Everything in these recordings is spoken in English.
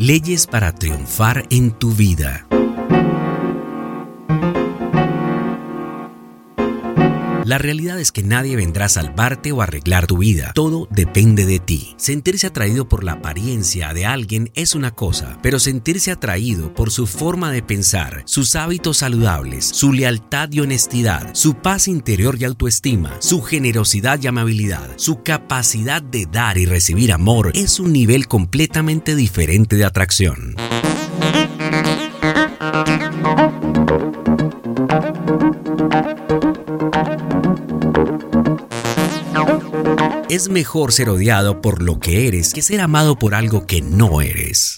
Leyes para triunfar en tu vida. La realidad es que nadie vendrá a salvarte o arreglar tu vida. Todo depende de ti. Sentirse atraído por la apariencia de alguien es una cosa, pero sentirse atraído por su forma de pensar, sus hábitos saludables, su lealtad y honestidad, su paz interior y autoestima, su generosidad y amabilidad, su capacidad de dar y recibir amor es un nivel completamente diferente de atracción. Es mejor ser odiado por lo que eres que ser amado por algo que no eres.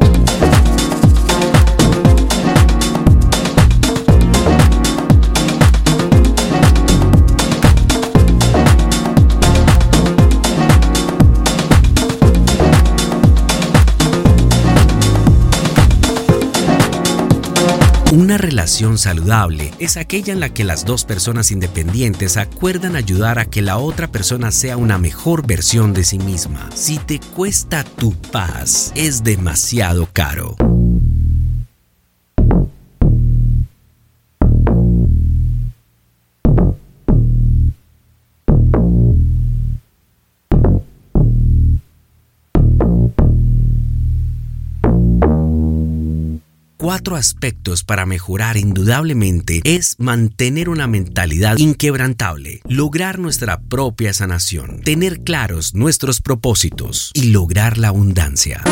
Una relación saludable es aquella en la que las dos personas independientes acuerdan ayudar a que la otra persona sea una mejor versión de sí misma. Si te cuesta tu paz, es demasiado caro. Cuatro aspectos para mejorar indudablemente es mantener una mentalidad inquebrantable, lograr nuestra propia sanación, tener claros nuestros propósitos y lograr la abundancia.